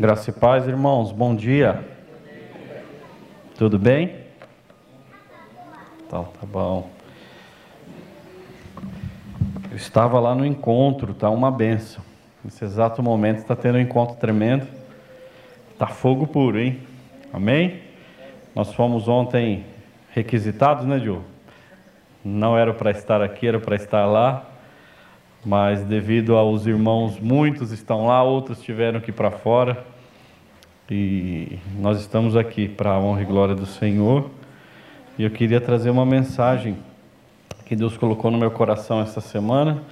Graça e paz, irmãos. Bom dia. Tudo bem? Tá, tá bom. Eu estava lá no encontro, tá uma benção. Nesse exato momento está tendo um encontro tremendo. Tá fogo puro, hein? Amém? Nós fomos ontem requisitados, né, Diogo? Não era para estar aqui, era para estar lá mas devido aos irmãos, muitos estão lá, outros tiveram que ir para fora. E nós estamos aqui para a honra e glória do Senhor. E eu queria trazer uma mensagem que Deus colocou no meu coração essa semana.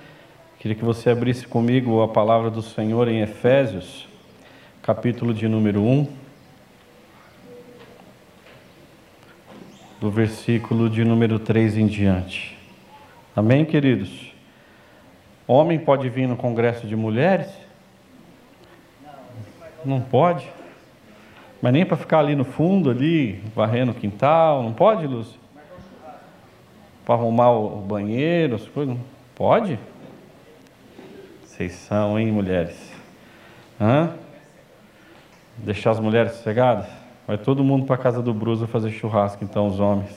Queria que você abrisse comigo a palavra do Senhor em Efésios, capítulo de número 1, do versículo de número 3 em diante. Amém, queridos? Homem pode vir no congresso de mulheres? Não pode. Mas nem para ficar ali no fundo, ali, varrendo o quintal, não pode, Lúcio? Para arrumar o banheiro, as coisas, não pode? Vocês são, hein, mulheres? Hã? Deixar as mulheres sossegadas? Vai todo mundo para a casa do Bruso fazer churrasco, então, os homens.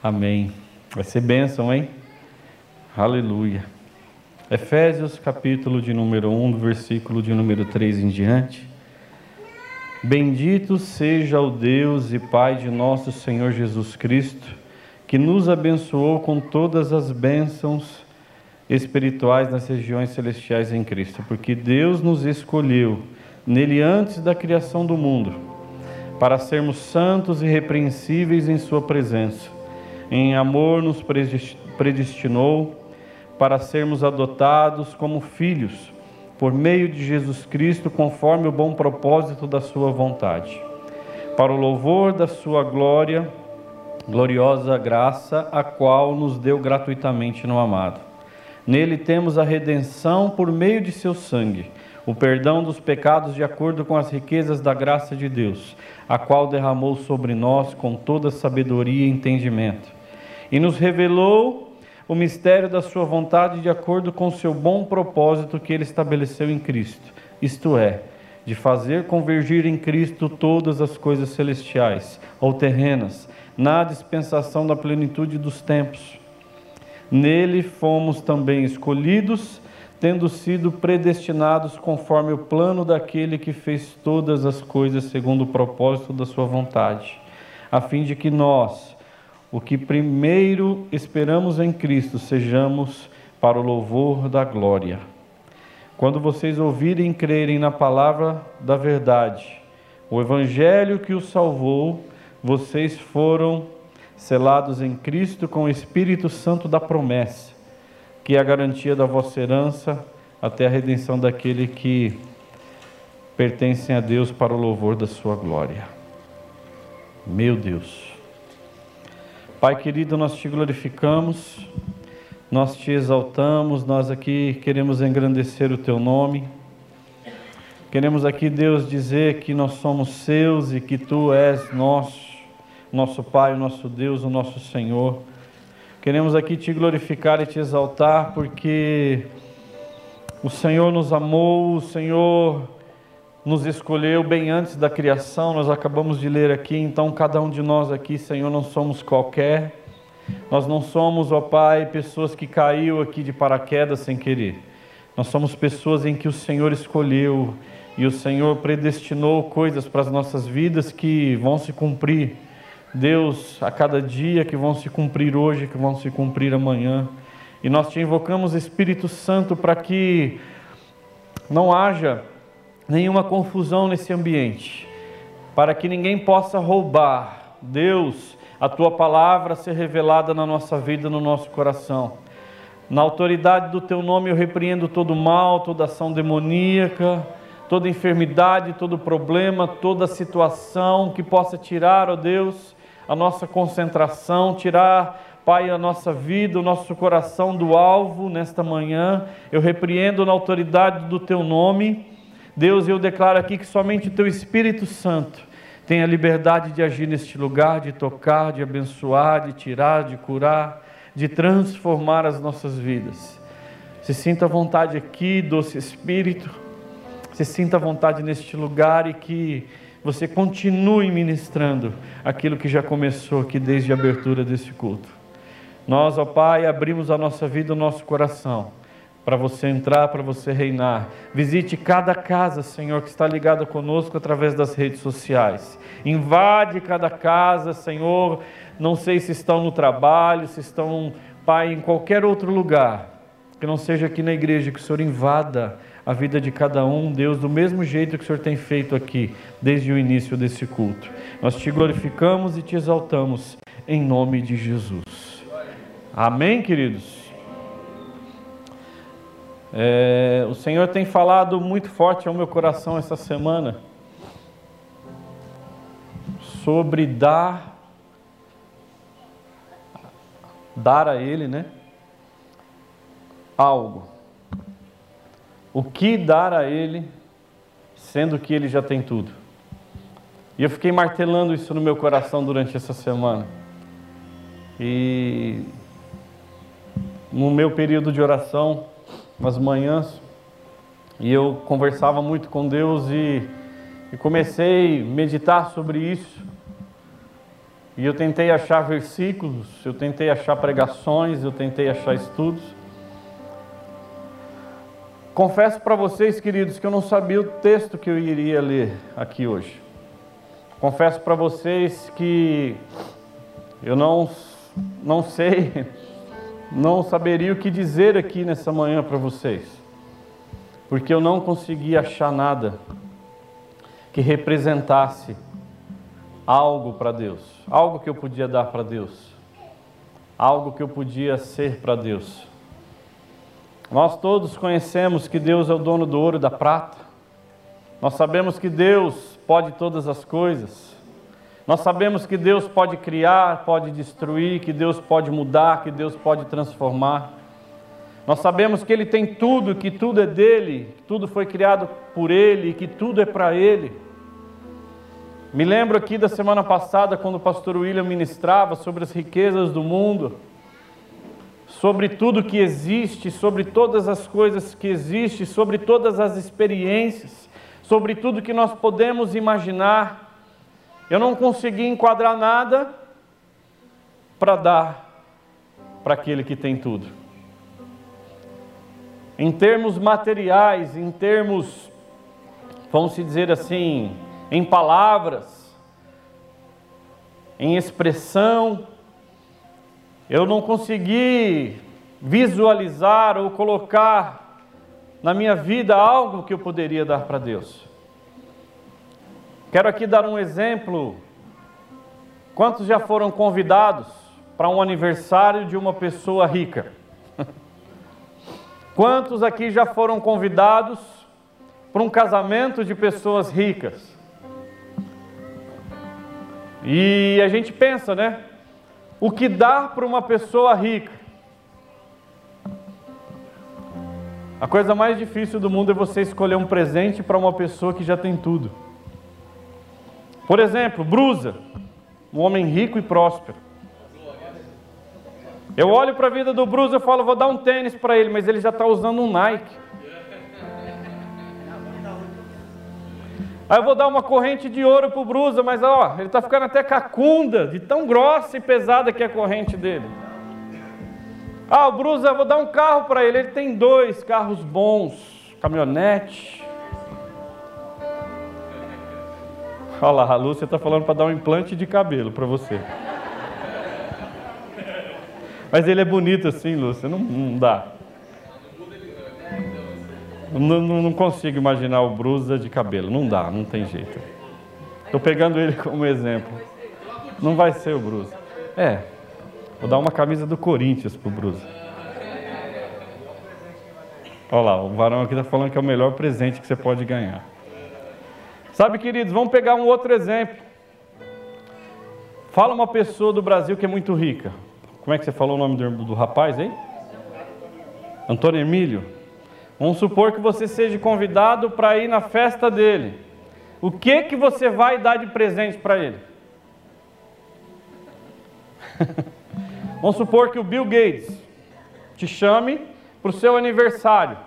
Amém. Vai ser bênção, hein? Aleluia. Efésios capítulo de número 1, versículo de número 3 em diante. Bendito seja o Deus e Pai de nosso Senhor Jesus Cristo, que nos abençoou com todas as bênçãos espirituais nas regiões celestiais em Cristo, porque Deus nos escolheu nele antes da criação do mundo, para sermos santos e repreensíveis em Sua presença. Em amor nos predestinou para sermos adotados como filhos por meio de Jesus Cristo, conforme o bom propósito da Sua vontade, para o louvor da Sua glória, gloriosa graça, a qual nos deu gratuitamente no amado. Nele temos a redenção por meio de Seu sangue, o perdão dos pecados de acordo com as riquezas da graça de Deus, a qual derramou sobre nós com toda sabedoria e entendimento, e nos revelou o mistério da sua vontade de acordo com seu bom propósito que ele estabeleceu em Cristo, isto é, de fazer convergir em Cristo todas as coisas celestiais ou terrenas, na dispensação da plenitude dos tempos. Nele fomos também escolhidos, tendo sido predestinados conforme o plano daquele que fez todas as coisas segundo o propósito da sua vontade, a fim de que nós, o que primeiro esperamos em Cristo sejamos para o louvor da glória. Quando vocês ouvirem e crerem na palavra da verdade, o evangelho que os salvou, vocês foram selados em Cristo com o Espírito Santo da promessa, que é a garantia da vossa herança até a redenção daquele que pertencem a Deus para o louvor da sua glória. Meu Deus. Pai querido, nós te glorificamos, nós te exaltamos, nós aqui queremos engrandecer o teu nome. Queremos aqui, Deus, dizer que nós somos seus e que tu és nosso, nosso Pai, o nosso Deus, o nosso Senhor. Queremos aqui te glorificar e te exaltar porque o Senhor nos amou, o Senhor nos escolheu bem antes da criação, nós acabamos de ler aqui, então cada um de nós aqui, Senhor, não somos qualquer, nós não somos, ó Pai, pessoas que caiu aqui de paraquedas sem querer, nós somos pessoas em que o Senhor escolheu e o Senhor predestinou coisas para as nossas vidas que vão se cumprir, Deus, a cada dia que vão se cumprir hoje, que vão se cumprir amanhã, e nós te invocamos, Espírito Santo, para que não haja nenhuma confusão nesse ambiente, para que ninguém possa roubar, Deus, a tua palavra ser revelada na nossa vida, no nosso coração. Na autoridade do teu nome eu repreendo todo mal, toda ação demoníaca, toda enfermidade, todo problema, toda situação que possa tirar, ó Deus, a nossa concentração, tirar, Pai, a nossa vida, o nosso coração do alvo nesta manhã. Eu repreendo na autoridade do teu nome Deus, eu declaro aqui que somente o Teu Espírito Santo tem a liberdade de agir neste lugar, de tocar, de abençoar, de tirar, de curar, de transformar as nossas vidas. Se sinta à vontade aqui, doce Espírito, se sinta à vontade neste lugar e que você continue ministrando aquilo que já começou aqui desde a abertura desse culto. Nós, ó Pai, abrimos a nossa vida, o nosso coração para você entrar, para você reinar. Visite cada casa, Senhor, que está ligada conosco através das redes sociais. Invade cada casa, Senhor. Não sei se estão no trabalho, se estão, Pai, em qualquer outro lugar. Que não seja aqui na igreja, que o Senhor invada a vida de cada um, Deus, do mesmo jeito que o Senhor tem feito aqui, desde o início desse culto. Nós te glorificamos e te exaltamos, em nome de Jesus. Amém, queridos? É, o Senhor tem falado muito forte ao meu coração essa semana sobre dar, dar a Ele, né? Algo. O que dar a Ele, sendo que Ele já tem tudo. E eu fiquei martelando isso no meu coração durante essa semana. E no meu período de oração, umas manhãs, e eu conversava muito com Deus e, e comecei a meditar sobre isso. E eu tentei achar versículos, eu tentei achar pregações, eu tentei achar estudos. Confesso para vocês, queridos, que eu não sabia o texto que eu iria ler aqui hoje. Confesso para vocês que eu não, não sei não saberia o que dizer aqui nessa manhã para vocês, porque eu não consegui achar nada que representasse algo para Deus, algo que eu podia dar para Deus, algo que eu podia ser para Deus. Nós todos conhecemos que Deus é o dono do ouro e da prata, nós sabemos que Deus pode todas as coisas, nós sabemos que Deus pode criar, pode destruir, que Deus pode mudar, que Deus pode transformar. Nós sabemos que Ele tem tudo, que tudo é dele, que tudo foi criado por Ele, que tudo é para Ele. Me lembro aqui da semana passada, quando o pastor William ministrava sobre as riquezas do mundo, sobre tudo que existe, sobre todas as coisas que existem, sobre todas as experiências, sobre tudo que nós podemos imaginar. Eu não consegui enquadrar nada para dar para aquele que tem tudo. Em termos materiais, em termos, vamos dizer assim, em palavras, em expressão, eu não consegui visualizar ou colocar na minha vida algo que eu poderia dar para Deus. Quero aqui dar um exemplo. Quantos já foram convidados para um aniversário de uma pessoa rica? Quantos aqui já foram convidados para um casamento de pessoas ricas? E a gente pensa, né? O que dar para uma pessoa rica? A coisa mais difícil do mundo é você escolher um presente para uma pessoa que já tem tudo. Por exemplo, Brusa, um homem rico e próspero. Eu olho para a vida do Brusa e falo, vou dar um tênis para ele, mas ele já está usando um Nike. Aí eu vou dar uma corrente de ouro para o Brusa, mas ó, ele está ficando até cacunda, de tão grossa e pesada que é a corrente dele. Ah, o Brusa, vou dar um carro para ele, ele tem dois carros bons, caminhonete. Olha lá, a Lúcia está falando para dar um implante de cabelo para você. Mas ele é bonito assim, Lúcia, não, não dá. Não, não, consigo imaginar o Brusa de cabelo, não dá, não tem jeito. Estou pegando ele como exemplo. Não vai ser o Brusa. É, vou dar uma camisa do Corinthians pro Brusa. Olha lá, o varão aqui está falando que é o melhor presente que você pode ganhar. Sabe, queridos, vamos pegar um outro exemplo. Fala uma pessoa do Brasil que é muito rica. Como é que você falou o nome do, do rapaz aí? Antônio Emílio. Vamos supor que você seja convidado para ir na festa dele. O que que você vai dar de presente para ele? Vamos supor que o Bill Gates te chame para o seu aniversário.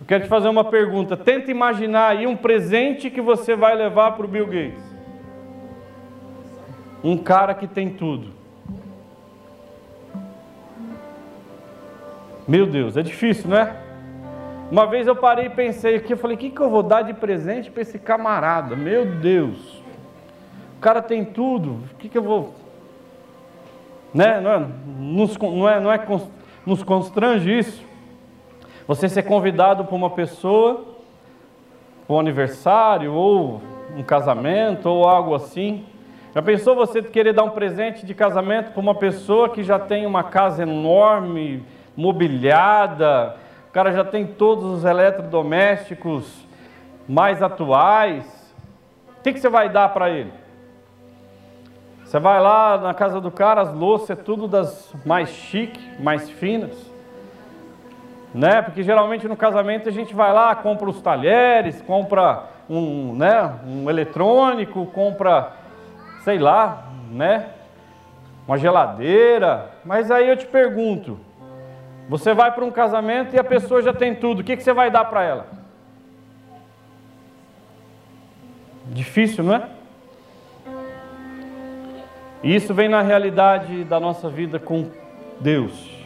Eu quero te fazer uma pergunta. Tenta imaginar aí um presente que você vai levar para o Bill Gates. Um cara que tem tudo. Meu Deus, é difícil, não é? Uma vez eu parei e pensei aqui, eu falei, o que, que eu vou dar de presente para esse camarada? Meu Deus, o cara tem tudo, o que, que eu vou. Né? Não, é, nos, não, é, não é nos constrange isso? Você ser convidado por uma pessoa, para um aniversário, ou um casamento, ou algo assim. Já pensou você querer dar um presente de casamento para uma pessoa que já tem uma casa enorme, mobiliada, o cara já tem todos os eletrodomésticos mais atuais. O que, você vai dar para ele? Você vai lá na casa do cara, as louças é tudo das mais chique, mais finas. Né? Porque geralmente no casamento a gente vai lá, compra os talheres, compra um, né, um eletrônico, compra, sei lá, né, uma geladeira. Mas aí eu te pergunto, você vai para um casamento e a pessoa já tem tudo. O que, que você vai dar para ela? Difícil, não é? E isso vem na realidade da nossa vida com Deus.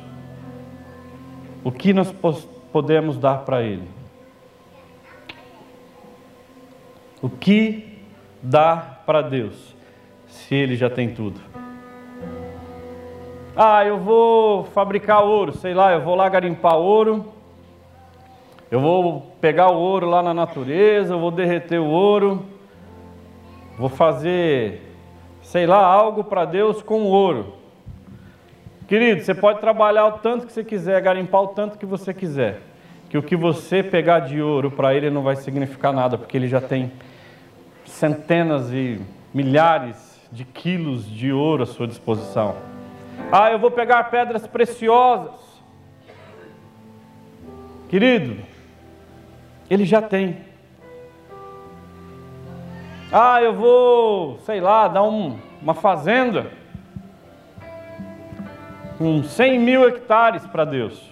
O que nós podemos dar para Ele? O que dá para Deus se Ele já tem tudo? Ah, eu vou fabricar ouro, sei lá, eu vou lá garimpar ouro, eu vou pegar o ouro lá na natureza, eu vou derreter o ouro, vou fazer, sei lá, algo para Deus com ouro. Querido, você pode trabalhar o tanto que você quiser, garimpar o tanto que você quiser, que o que você pegar de ouro para ele não vai significar nada, porque ele já tem centenas e milhares de quilos de ouro à sua disposição. Ah, eu vou pegar pedras preciosas. Querido, ele já tem. Ah, eu vou, sei lá, dar um, uma fazenda com 100 mil hectares para Deus.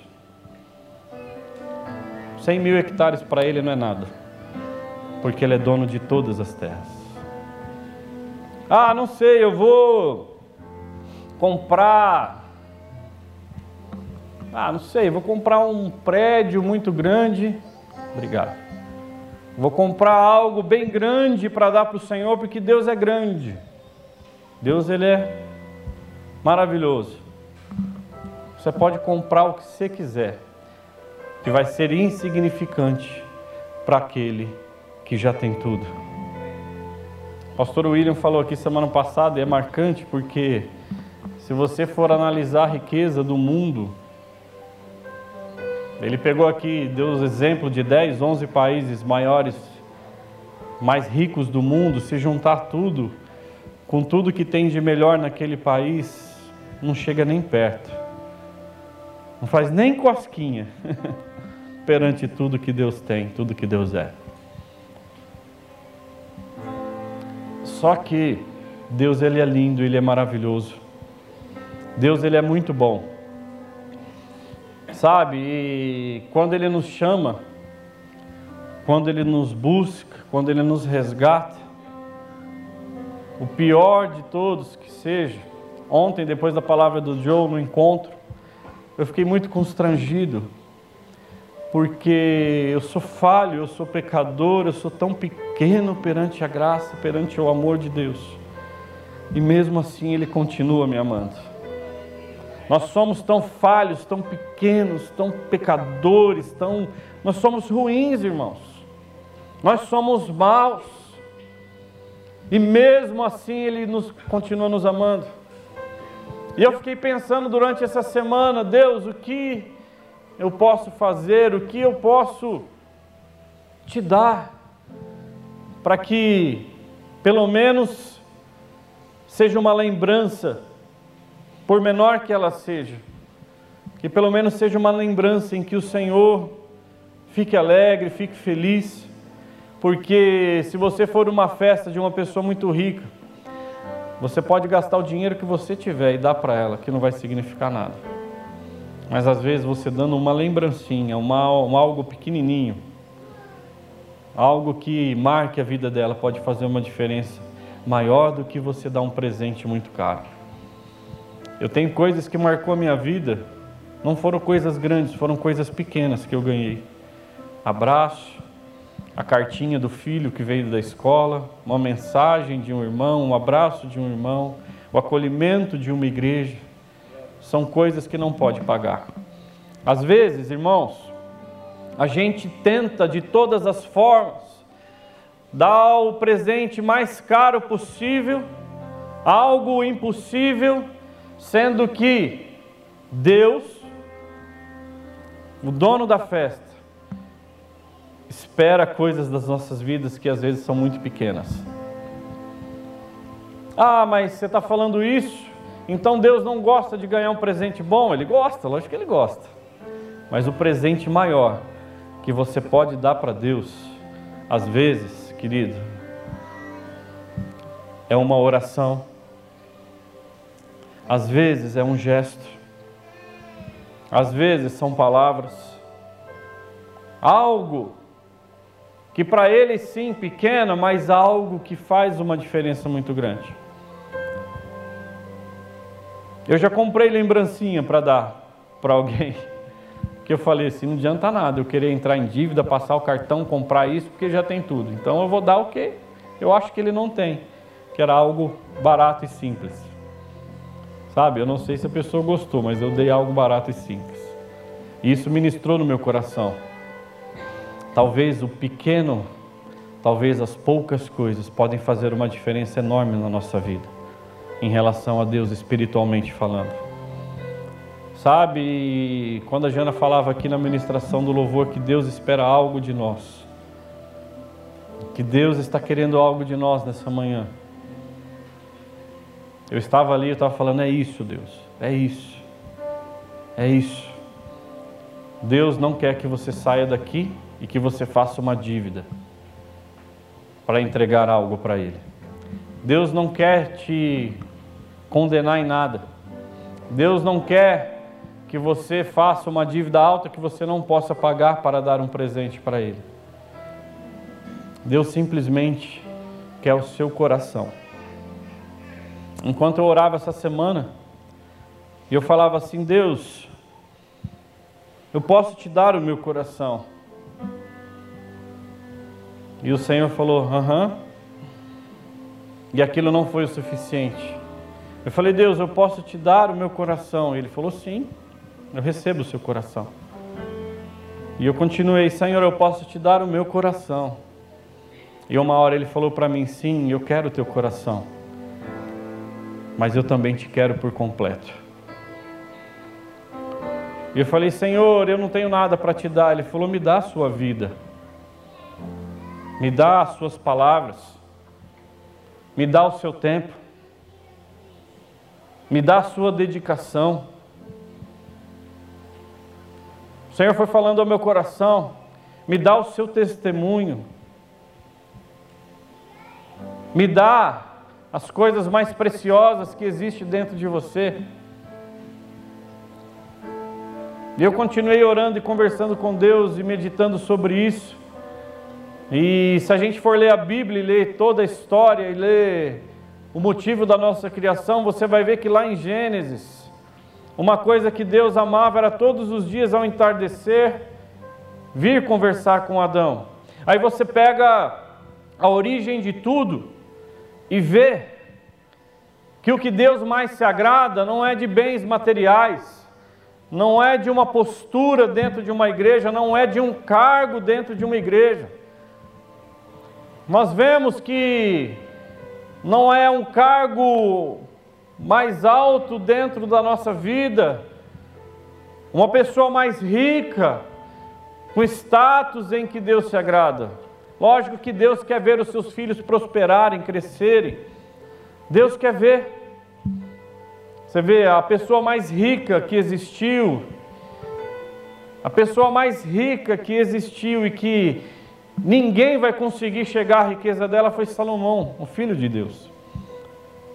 100 mil hectares para ele não é nada, porque ele é dono de todas as terras. Ah, não sei, eu vou comprar. Ah, não sei, vou comprar um prédio muito grande. Obrigado. Vou comprar algo bem grande para dar para o Senhor, porque Deus é grande. Deus ele é maravilhoso. Você pode comprar o que você quiser, que vai ser insignificante para aquele que já tem tudo. O pastor William falou aqui semana passada e é marcante porque se você for analisar a riqueza do mundo, ele pegou aqui, deu os exemplos de 10, 11 países maiores, mais ricos do mundo, se juntar tudo, com tudo que tem de melhor naquele país, não chega nem perto. Não faz nem cosquinha perante tudo que Deus tem, tudo que Deus é. Só que Deus ele é lindo, ele é maravilhoso. Deus ele é muito bom. Sabe? E quando ele nos chama, quando ele nos busca, quando ele nos resgata, o pior de todos que seja, ontem depois da palavra do Joe no encontro, eu fiquei muito constrangido, porque eu sou falho, eu sou pecador, eu sou tão pequeno perante a graça, perante o amor de Deus. E mesmo assim Ele continua me amando. Nós somos tão falhos, tão pequenos, tão pecadores, tão nós somos ruins, irmãos. Nós somos maus. E mesmo assim ele nos continua nos amando. E eu fiquei pensando durante essa semana, Deus, o que eu posso fazer, o que eu posso te dar para que pelo menos seja uma lembrança por menor que ela seja, que pelo menos seja uma lembrança em que o Senhor fique alegre, fique feliz, porque se você for uma festa de uma pessoa muito rica, você pode gastar o dinheiro que você tiver e dar para ela, que não vai significar nada. Mas às vezes você dando uma lembrancinha, uma, um algo pequenininho, algo que marque a vida dela, pode fazer uma diferença maior do que você dar um presente muito caro. Eu tenho coisas que marcou a minha vida, não foram coisas grandes, foram coisas pequenas que eu ganhei. Abraço, a cartinha do filho que veio da escola, uma mensagem de um irmão, um abraço de um irmão, o acolhimento de uma igreja são coisas que não pode pagar. Às vezes, irmãos, a gente tenta de todas as formas dar o presente mais caro possível, algo impossível, sendo que Deus, o dono da festa, espera coisas das nossas vidas que às vezes são muito pequenas. Ah, mas você está falando isso então Deus não gosta de ganhar um presente bom? Ele gosta, lógico que ele gosta. Mas o presente maior que você pode dar para Deus, às vezes, querido, é uma oração, às vezes é um gesto, às vezes são palavras, algo que para ele sim pequeno, mas algo que faz uma diferença muito grande. Eu já comprei lembrancinha para dar para alguém. Que eu falei assim, não adianta nada eu querer entrar em dívida, passar o cartão, comprar isso, porque já tem tudo. Então eu vou dar o que eu acho que ele não tem, que era algo barato e simples. Sabe, eu não sei se a pessoa gostou, mas eu dei algo barato e simples. E isso ministrou no meu coração. Talvez o pequeno, talvez as poucas coisas podem fazer uma diferença enorme na nossa vida em relação a Deus espiritualmente falando. Sabe, quando a Jana falava aqui na ministração do louvor que Deus espera algo de nós, que Deus está querendo algo de nós nessa manhã. Eu estava ali, eu estava falando, é isso, Deus, é isso, é isso. Deus não quer que você saia daqui e que você faça uma dívida para entregar algo para Ele. Deus não quer te condenar em nada. Deus não quer que você faça uma dívida alta que você não possa pagar para dar um presente para Ele. Deus simplesmente quer o seu coração. Enquanto eu orava essa semana, eu falava assim: Deus, eu posso te dar o meu coração. E o Senhor falou: aham. E aquilo não foi o suficiente. Eu falei, Deus, eu posso te dar o meu coração? Ele falou, sim, eu recebo o seu coração. E eu continuei, Senhor, eu posso te dar o meu coração. E uma hora ele falou para mim, sim, eu quero o teu coração, mas eu também te quero por completo. E eu falei, Senhor, eu não tenho nada para te dar. Ele falou, me dá a sua vida, me dá as suas palavras, me dá o seu tempo me dá a sua dedicação. O Senhor foi falando ao meu coração, me dá o seu testemunho, me dá as coisas mais preciosas que existem dentro de você. E eu continuei orando e conversando com Deus e meditando sobre isso. E se a gente for ler a Bíblia e ler toda a história e ler o motivo da nossa criação, você vai ver que lá em Gênesis, uma coisa que Deus amava era todos os dias ao entardecer vir conversar com Adão. Aí você pega a origem de tudo e vê que o que Deus mais se agrada não é de bens materiais, não é de uma postura dentro de uma igreja, não é de um cargo dentro de uma igreja. Nós vemos que não é um cargo mais alto dentro da nossa vida, uma pessoa mais rica, com status em que Deus se agrada. Lógico que Deus quer ver os seus filhos prosperarem, crescerem. Deus quer ver. Você vê a pessoa mais rica que existiu, a pessoa mais rica que existiu e que Ninguém vai conseguir chegar à riqueza dela foi Salomão, o filho de Deus.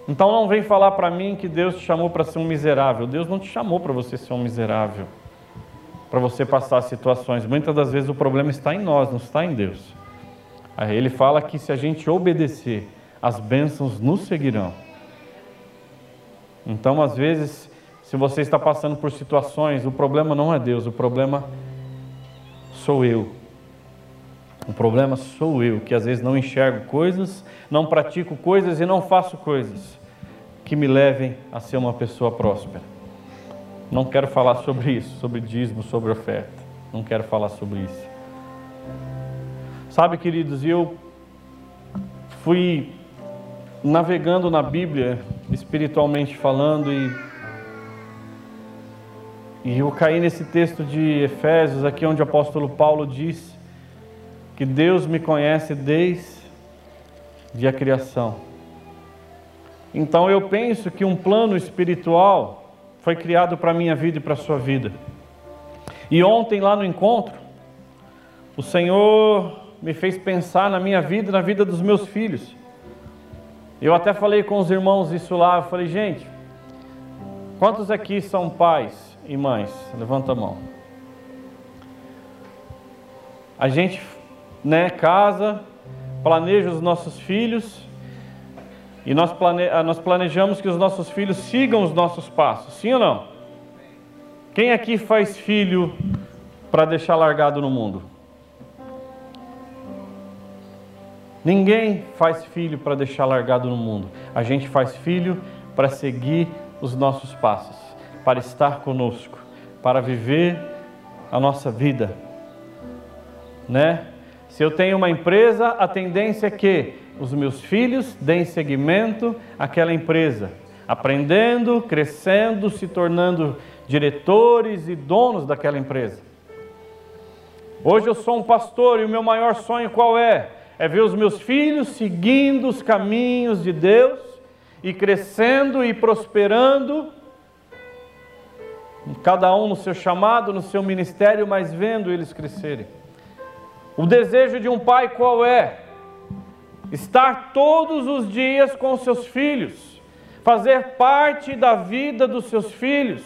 Então não vem falar para mim que Deus te chamou para ser um miserável. Deus não te chamou para você ser um miserável. para você passar situações. Muitas das vezes o problema está em nós, não está em Deus. Aí ele fala que se a gente obedecer, as bênçãos nos seguirão. Então, às vezes, se você está passando por situações, o problema não é Deus, o problema sou eu. O problema sou eu, que às vezes não enxergo coisas, não pratico coisas e não faço coisas que me levem a ser uma pessoa próspera. Não quero falar sobre isso, sobre dízimo, sobre oferta. Não quero falar sobre isso. Sabe, queridos, eu fui navegando na Bíblia, espiritualmente falando, e, e eu caí nesse texto de Efésios, aqui onde o apóstolo Paulo diz que Deus me conhece desde a criação. Então eu penso que um plano espiritual foi criado para a minha vida e para a sua vida. E ontem lá no encontro, o Senhor me fez pensar na minha vida e na vida dos meus filhos. Eu até falei com os irmãos isso lá, eu falei, gente, quantos aqui são pais e mães? Levanta a mão. A gente né, casa, planeja os nossos filhos e nós, plane... Ah, nós planejamos que os nossos filhos sigam os nossos passos, sim ou não? Quem aqui faz filho para deixar largado no mundo? Ninguém faz filho para deixar largado no mundo. A gente faz filho para seguir os nossos passos, para estar conosco, para viver a nossa vida, né? Se eu tenho uma empresa, a tendência é que os meus filhos deem seguimento àquela empresa, aprendendo, crescendo, se tornando diretores e donos daquela empresa. Hoje eu sou um pastor e o meu maior sonho qual é? É ver os meus filhos seguindo os caminhos de Deus e crescendo e prosperando, cada um no seu chamado, no seu ministério, mas vendo eles crescerem. O desejo de um pai qual é? Estar todos os dias com seus filhos, fazer parte da vida dos seus filhos,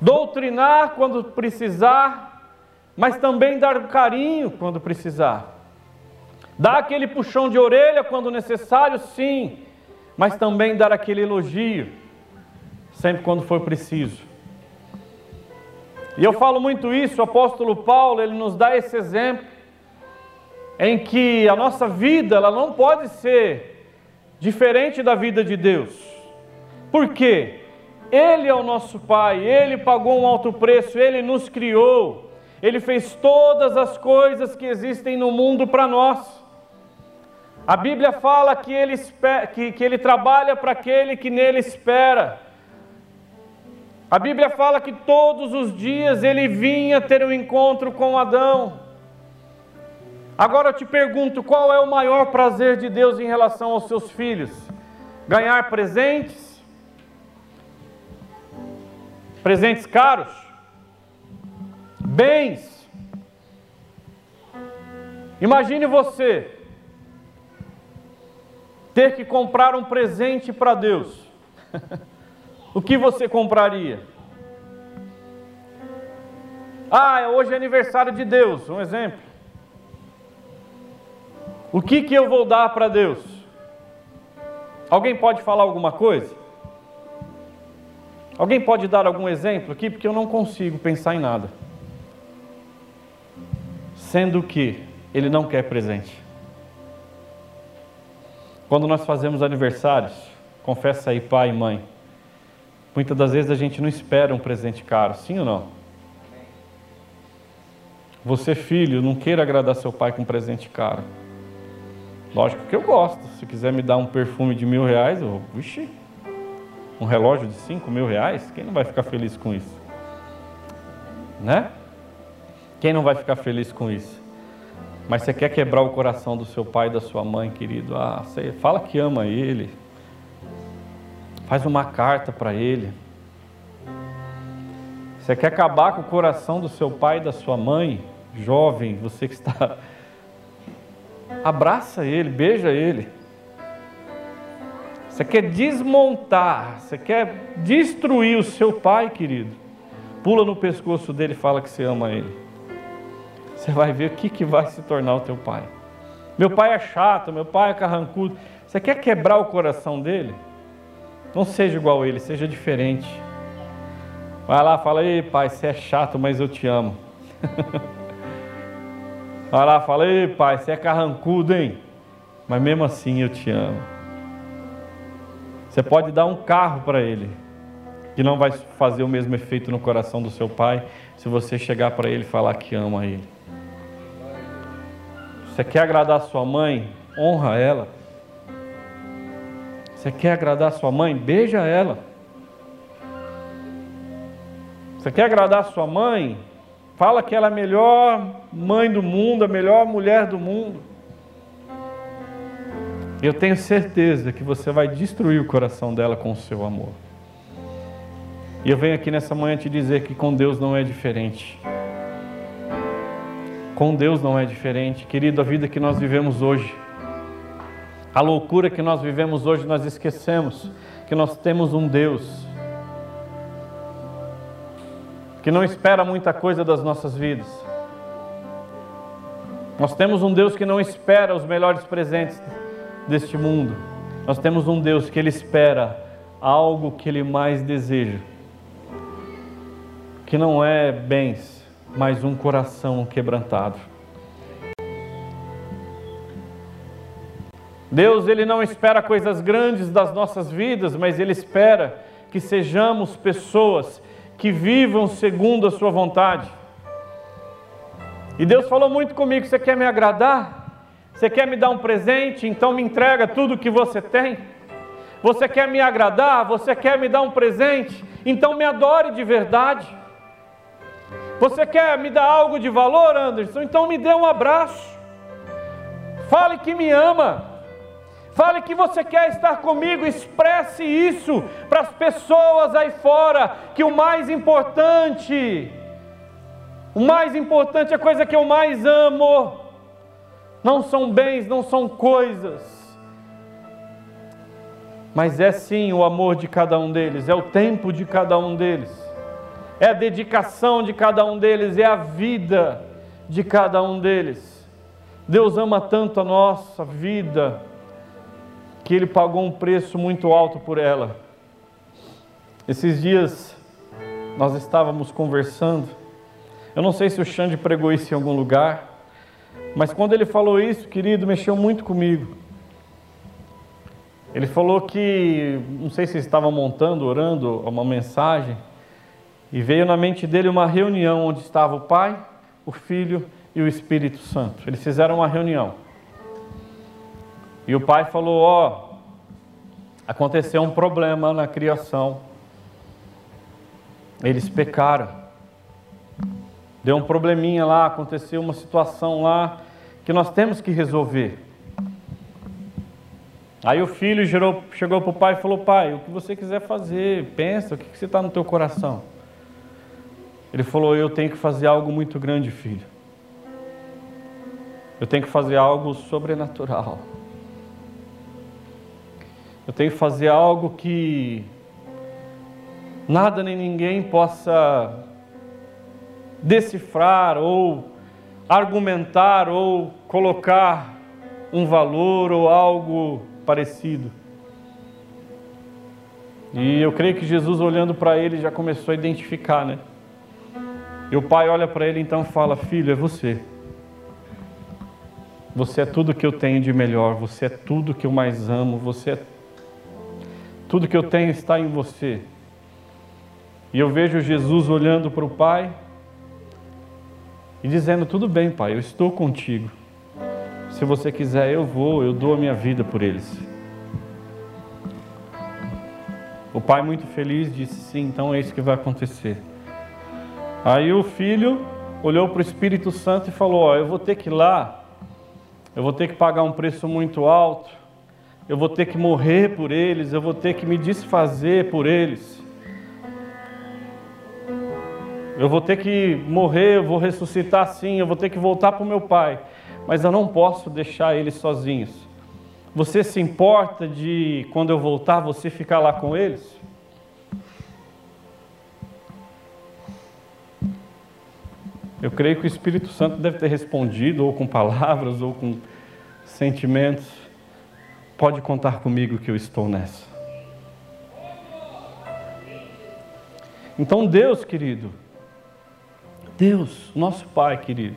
doutrinar quando precisar, mas também dar carinho quando precisar. Dar aquele puxão de orelha quando necessário, sim, mas também dar aquele elogio, sempre quando for preciso. E eu falo muito isso, o apóstolo Paulo, ele nos dá esse exemplo em que a nossa vida, ela não pode ser diferente da vida de Deus. Por quê? Ele é o nosso Pai, Ele pagou um alto preço, Ele nos criou, Ele fez todas as coisas que existem no mundo para nós. A Bíblia fala que Ele, espera, que, que ele trabalha para aquele que nele espera. A Bíblia fala que todos os dias ele vinha ter um encontro com Adão. Agora eu te pergunto: qual é o maior prazer de Deus em relação aos seus filhos? Ganhar presentes? Presentes caros? Bens? Imagine você ter que comprar um presente para Deus. o que você compraria? Ah, hoje é aniversário de Deus, um exemplo. O que, que eu vou dar para Deus? Alguém pode falar alguma coisa? Alguém pode dar algum exemplo aqui? Porque eu não consigo pensar em nada. Sendo que Ele não quer presente. Quando nós fazemos aniversários, confessa aí, pai e mãe, Muitas das vezes a gente não espera um presente caro, sim ou não? Você, filho, não queira agradar seu pai com um presente caro. Lógico que eu gosto. Se quiser me dar um perfume de mil reais, eu, vixi, um relógio de cinco mil reais, quem não vai ficar feliz com isso? Né? Quem não vai ficar feliz com isso? Mas você quer quebrar o coração do seu pai e da sua mãe, querido? Ah, você fala que ama ele, Faz uma carta para ele. Você quer acabar com o coração do seu pai e da sua mãe, jovem, você que está. Abraça ele, beija ele. Você quer desmontar, você quer destruir o seu pai, querido. pula no pescoço dele e fala que você ama ele. Você vai ver o que, que vai se tornar o teu pai. Meu pai é chato, meu pai é carrancudo. Você quer quebrar o coração dele? Não seja igual a ele, seja diferente. Vai lá, fala, ei pai, você é chato, mas eu te amo. Vai lá, fala, ei pai, você é carrancudo, hein? Mas mesmo assim eu te amo. Você pode dar um carro para ele, que não vai fazer o mesmo efeito no coração do seu pai, se você chegar para ele e falar que ama ele. Você quer agradar sua mãe? Honra ela. Você quer agradar sua mãe? Beija ela. Você quer agradar sua mãe? Fala que ela é a melhor mãe do mundo, a melhor mulher do mundo. Eu tenho certeza que você vai destruir o coração dela com o seu amor. E eu venho aqui nessa manhã te dizer que com Deus não é diferente. Com Deus não é diferente. Querido, a vida que nós vivemos hoje, a loucura que nós vivemos hoje, nós esquecemos que nós temos um Deus que não espera muita coisa das nossas vidas. Nós temos um Deus que não espera os melhores presentes deste mundo. Nós temos um Deus que Ele espera algo que Ele mais deseja, que não é bens, mas um coração quebrantado. Deus ele não espera coisas grandes das nossas vidas, mas ele espera que sejamos pessoas que vivam segundo a sua vontade. E Deus falou muito comigo: você quer me agradar? Você quer me dar um presente? Então me entrega tudo que você tem. Você quer me agradar? Você quer me dar um presente? Então me adore de verdade. Você quer me dar algo de valor, Anderson? Então me dê um abraço. Fale que me ama. Fale que você quer estar comigo, expresse isso para as pessoas aí fora, que o mais importante, o mais importante, a coisa que eu mais amo, não são bens, não são coisas, mas é sim o amor de cada um deles, é o tempo de cada um deles, é a dedicação de cada um deles, é a vida de cada um deles. Deus ama tanto a nossa vida que ele pagou um preço muito alto por ela. Esses dias nós estávamos conversando, eu não sei se o Xande pregou isso em algum lugar, mas quando ele falou isso, querido, mexeu muito comigo. Ele falou que, não sei se estava montando, orando uma mensagem, e veio na mente dele uma reunião onde estava o Pai, o Filho e o Espírito Santo. Eles fizeram uma reunião. E o pai falou: Ó, oh, aconteceu um problema na criação. Eles pecaram. Deu um probleminha lá, aconteceu uma situação lá que nós temos que resolver. Aí o filho gerou, chegou para o pai e falou: Pai, o que você quiser fazer, pensa, o que, que você está no teu coração? Ele falou: Eu tenho que fazer algo muito grande, filho. Eu tenho que fazer algo sobrenatural. Eu tenho que fazer algo que nada nem ninguém possa decifrar ou argumentar ou colocar um valor ou algo parecido. E eu creio que Jesus olhando para ele já começou a identificar, né? E o pai olha para ele então fala: Filho, é você. Você é tudo que eu tenho de melhor, você é tudo que eu mais amo, você é tudo que eu tenho está em você. E eu vejo Jesus olhando para o Pai e dizendo: Tudo bem, Pai, eu estou contigo. Se você quiser, eu vou, eu dou a minha vida por eles. O pai, muito feliz, disse: Sim, então é isso que vai acontecer. Aí o filho olhou para o Espírito Santo e falou: Ó, eu vou ter que ir lá, eu vou ter que pagar um preço muito alto, eu vou ter que morrer por eles, eu vou ter que me desfazer por eles. Eu vou ter que morrer, eu vou ressuscitar sim, eu vou ter que voltar para o meu pai, mas eu não posso deixar eles sozinhos. Você se importa de, quando eu voltar, você ficar lá com eles? Eu creio que o Espírito Santo deve ter respondido, ou com palavras, ou com sentimentos. Pode contar comigo que eu estou nessa. Então, Deus, querido, Deus, nosso Pai, querido,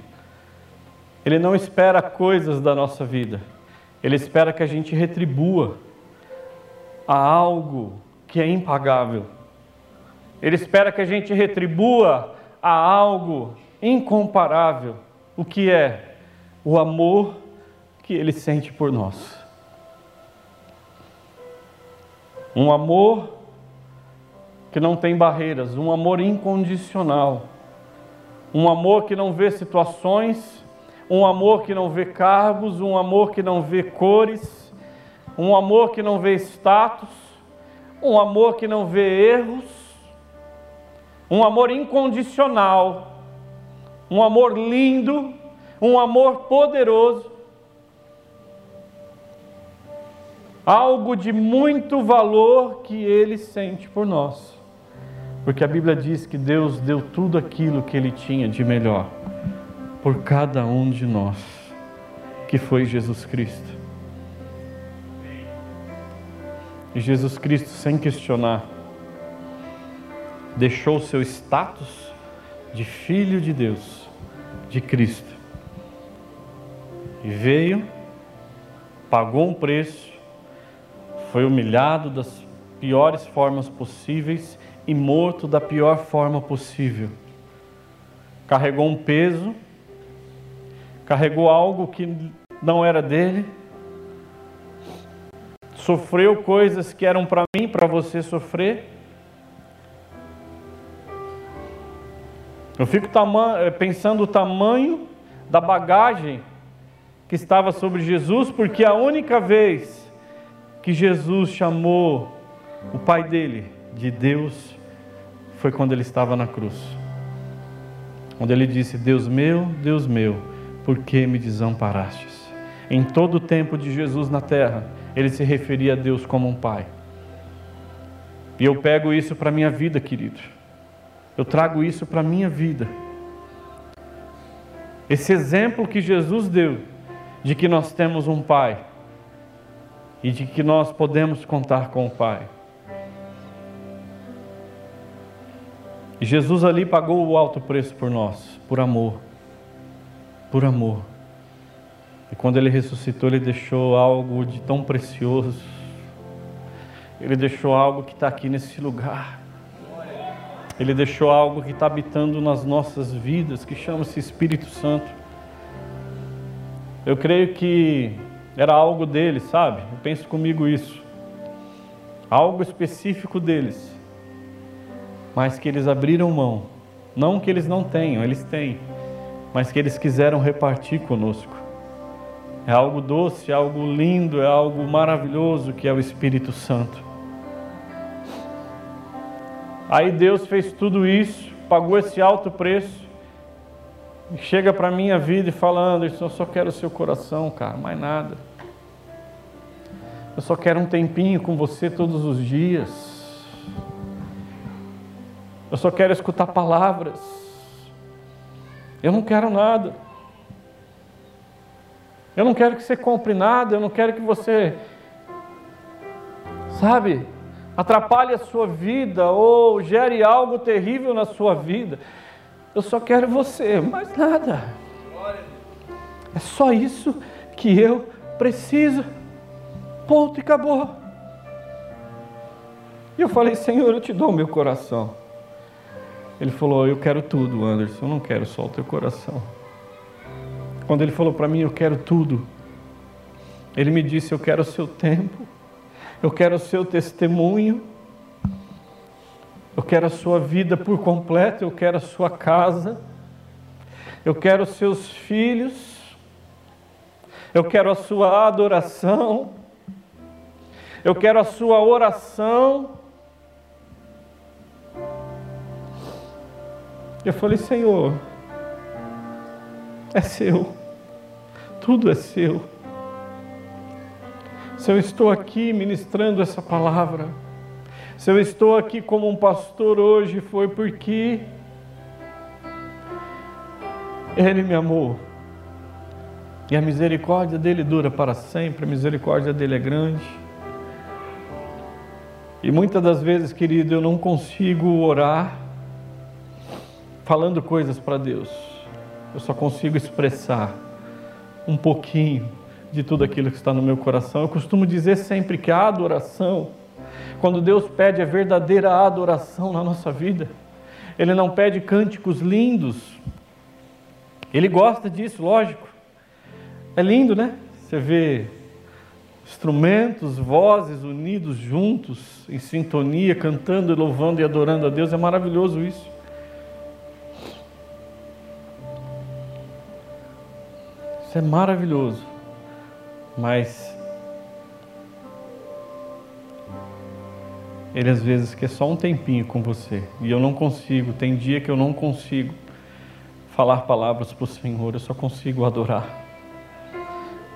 Ele não espera coisas da nossa vida, Ele espera que a gente retribua a algo que é impagável. Ele espera que a gente retribua a algo incomparável, o que é o amor que ele sente por nós. Um amor que não tem barreiras, um amor incondicional, um amor que não vê situações, um amor que não vê cargos, um amor que não vê cores, um amor que não vê status, um amor que não vê erros, um amor incondicional um amor lindo, um amor poderoso, algo de muito valor que ele sente por nós. Porque a Bíblia diz que Deus deu tudo aquilo que ele tinha de melhor por cada um de nós, que foi Jesus Cristo. E Jesus Cristo, sem questionar, deixou o seu status de Filho de Deus de Cristo. E veio, pagou um preço, foi humilhado das piores formas possíveis e morto da pior forma possível. Carregou um peso, carregou algo que não era dele, sofreu coisas que eram para mim, para você sofrer Eu fico eh, pensando o tamanho da bagagem que estava sobre Jesus, porque a única vez que Jesus chamou o pai dele de Deus foi quando ele estava na cruz. Quando ele disse: Deus meu, Deus meu, por que me desamparastes? Em todo o tempo de Jesus na terra, ele se referia a Deus como um pai. E eu pego isso para a minha vida, querido. Eu trago isso para a minha vida. Esse exemplo que Jesus deu de que nós temos um Pai e de que nós podemos contar com o Pai. E Jesus ali pagou o alto preço por nós, por amor. Por amor. E quando ele ressuscitou, ele deixou algo de tão precioso. Ele deixou algo que está aqui nesse lugar. Ele deixou algo que está habitando nas nossas vidas, que chama-se Espírito Santo. Eu creio que era algo deles, sabe? Eu penso comigo isso. Algo específico deles. Mas que eles abriram mão. Não que eles não tenham, eles têm. Mas que eles quiseram repartir conosco. É algo doce, é algo lindo, é algo maravilhoso que é o Espírito Santo. Aí Deus fez tudo isso, pagou esse alto preço, chega para a minha vida e fala: Anderson, eu só quero o seu coração, cara, mais nada. Eu só quero um tempinho com você todos os dias. Eu só quero escutar palavras. Eu não quero nada. Eu não quero que você compre nada, eu não quero que você, sabe, atrapalhe a sua vida ou gere algo terrível na sua vida. Eu só quero você, mais nada. É só isso que eu preciso. Ponto e acabou. E eu falei, Senhor, eu te dou o meu coração. Ele falou, eu quero tudo, Anderson, eu não quero só o teu coração. Quando ele falou para mim, eu quero tudo, ele me disse, eu quero o seu tempo, eu quero o seu testemunho. Eu quero a sua vida por completo. Eu quero a sua casa. Eu quero os seus filhos. Eu quero a sua adoração. Eu quero a sua oração. Eu falei, Senhor, é seu, tudo é seu. Se eu estou aqui ministrando essa palavra, se eu estou aqui como um pastor hoje, foi porque Ele me amou. E a misericórdia dele dura para sempre, a misericórdia dele é grande. E muitas das vezes, querido, eu não consigo orar falando coisas para Deus. Eu só consigo expressar um pouquinho de tudo aquilo que está no meu coração. Eu costumo dizer sempre que a adoração, quando Deus pede a verdadeira adoração na nossa vida, Ele não pede cânticos lindos. Ele gosta disso, lógico. É lindo, né? Você vê instrumentos, vozes unidos juntos, em sintonia, cantando, louvando e adorando a Deus. É maravilhoso isso. Isso é maravilhoso. Mas ele às vezes quer só um tempinho com você. E eu não consigo, tem dia que eu não consigo falar palavras para o Senhor, eu só consigo adorar.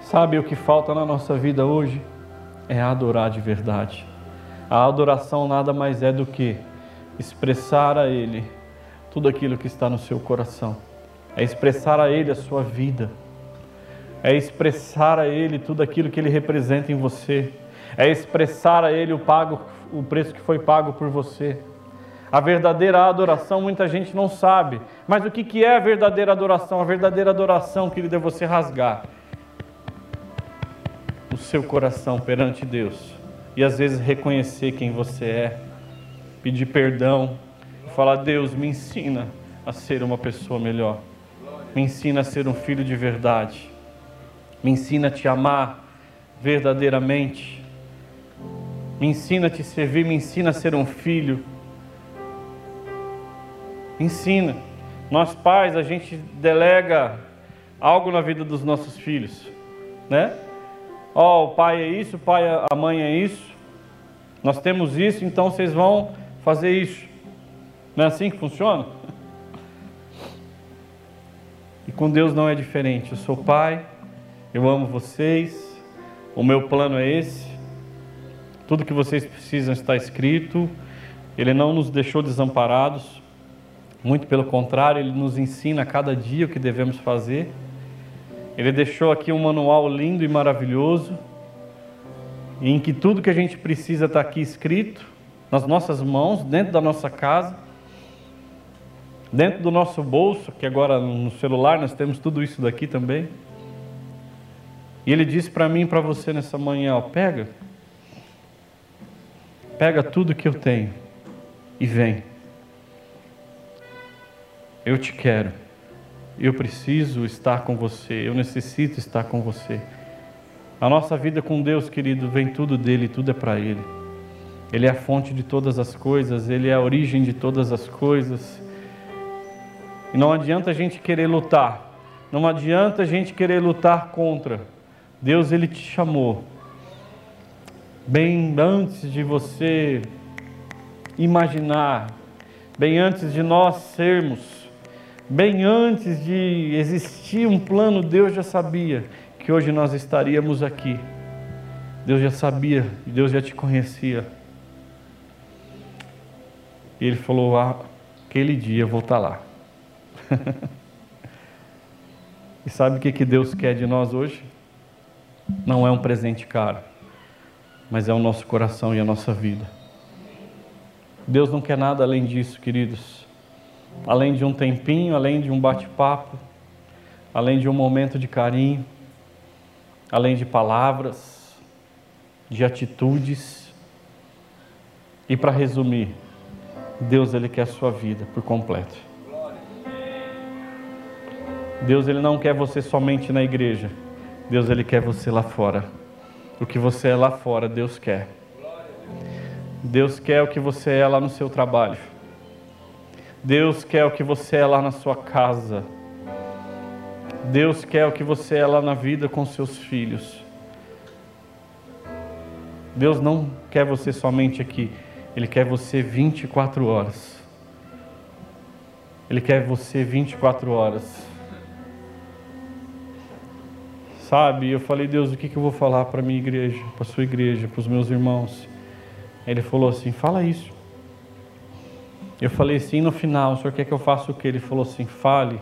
Sabe o que falta na nossa vida hoje? É adorar de verdade. A adoração nada mais é do que expressar a Ele tudo aquilo que está no seu coração, é expressar a Ele a sua vida, é expressar a Ele tudo aquilo que Ele representa em você, é expressar a Ele o, pago, o preço que foi pago por você. A verdadeira adoração muita gente não sabe, mas o que é a verdadeira adoração? A verdadeira adoração, querido, é você rasgar o seu coração perante Deus e às vezes reconhecer quem você é, pedir perdão, falar: Deus, me ensina a ser uma pessoa melhor, me ensina a ser um filho de verdade, me ensina a te amar verdadeiramente, me ensina a te servir, me ensina a ser um filho. Ensina. Nós pais, a gente delega algo na vida dos nossos filhos, né? Ó, oh, o pai é isso, o pai, a mãe é isso. Nós temos isso, então vocês vão fazer isso. Não é assim que funciona? E com Deus não é diferente. Eu sou pai, eu amo vocês, o meu plano é esse. Tudo que vocês precisam está escrito. Ele não nos deixou desamparados. Muito pelo contrário, ele nos ensina a cada dia o que devemos fazer. Ele deixou aqui um manual lindo e maravilhoso, em que tudo que a gente precisa está aqui escrito, nas nossas mãos, dentro da nossa casa, dentro do nosso bolso, que agora no celular nós temos tudo isso daqui também. E ele disse para mim e para você nessa manhã: ó, pega, pega tudo que eu tenho e vem. Eu te quero. Eu preciso estar com você, eu necessito estar com você. A nossa vida com Deus, querido, vem tudo dele, tudo é para Ele. Ele é a fonte de todas as coisas, Ele é a origem de todas as coisas. E não adianta a gente querer lutar, não adianta a gente querer lutar contra. Deus, Ele te chamou. Bem antes de você imaginar, bem antes de nós sermos Bem antes de existir um plano, Deus já sabia que hoje nós estaríamos aqui. Deus já sabia, Deus já te conhecia. E Ele falou: ah, aquele dia eu vou estar lá. e sabe o que, que Deus quer de nós hoje? Não é um presente caro, mas é o nosso coração e a nossa vida. Deus não quer nada além disso, queridos além de um tempinho, além de um bate-papo, além de um momento de carinho, além de palavras, de atitudes. E para resumir, Deus ele quer a sua vida por completo. Deus ele não quer você somente na igreja. Deus ele quer você lá fora. O que você é lá fora, Deus quer. Deus quer o que você é lá no seu trabalho. Deus quer o que você é lá na sua casa. Deus quer o que você é lá na vida com seus filhos. Deus não quer você somente aqui, Ele quer você 24 horas. Ele quer você 24 horas. Sabe, eu falei, Deus, o que, eu vou falar para minha igreja, para sua igreja, para os meus irmãos? Ele falou assim: fala isso. Eu falei assim no final, o senhor quer que eu faça o que? Ele falou assim: fale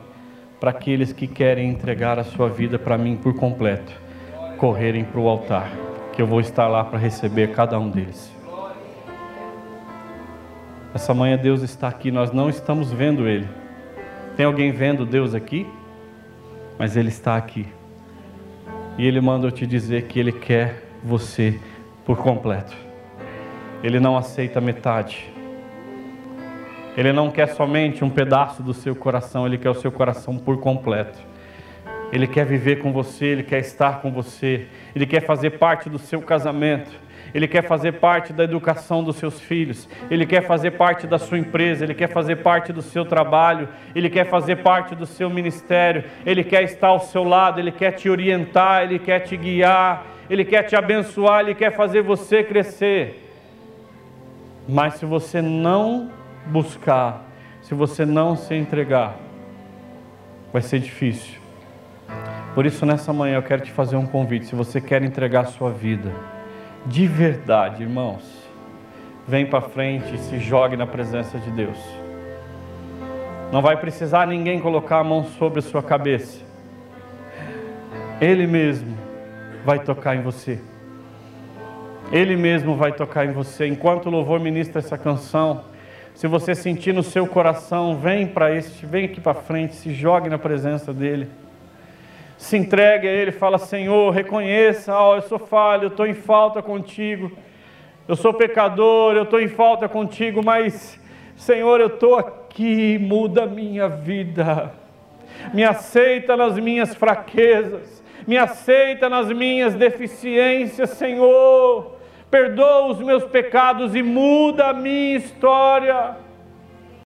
para aqueles que querem entregar a sua vida para mim por completo, correrem para o altar, que eu vou estar lá para receber cada um deles. Essa manhã Deus está aqui, nós não estamos vendo Ele. Tem alguém vendo Deus aqui? Mas Ele está aqui. E Ele manda eu te dizer que Ele quer você por completo. Ele não aceita metade. Ele não quer somente um pedaço do seu coração, Ele quer o seu coração por completo. Ele quer viver com você, Ele quer estar com você, Ele quer fazer parte do seu casamento. Ele quer fazer parte da educação dos seus filhos, Ele quer fazer parte da sua empresa, Ele quer fazer parte do seu trabalho, Ele quer fazer parte do seu ministério, Ele quer estar ao seu lado, Ele quer te orientar, Ele quer te guiar, Ele quer te abençoar, Ele quer fazer você crescer. Mas se você não buscar, se você não se entregar, vai ser difícil. Por isso, nessa manhã, eu quero te fazer um convite. Se você quer entregar a sua vida, de verdade, irmãos, vem para frente e se jogue na presença de Deus. Não vai precisar ninguém colocar a mão sobre a sua cabeça. Ele mesmo vai tocar em você. Ele mesmo vai tocar em você. Enquanto o louvor ministra essa canção, se você sentir no seu coração, vem para este, vem aqui para frente, se jogue na presença dele se entregue a Ele, fala: Senhor, reconheça, oh, eu sou falho, eu estou em falta contigo, eu sou pecador, eu estou em falta contigo, mas, Senhor, eu estou aqui, muda a minha vida, me aceita nas minhas fraquezas, me aceita nas minhas deficiências, Senhor, perdoa os meus pecados e muda a minha história.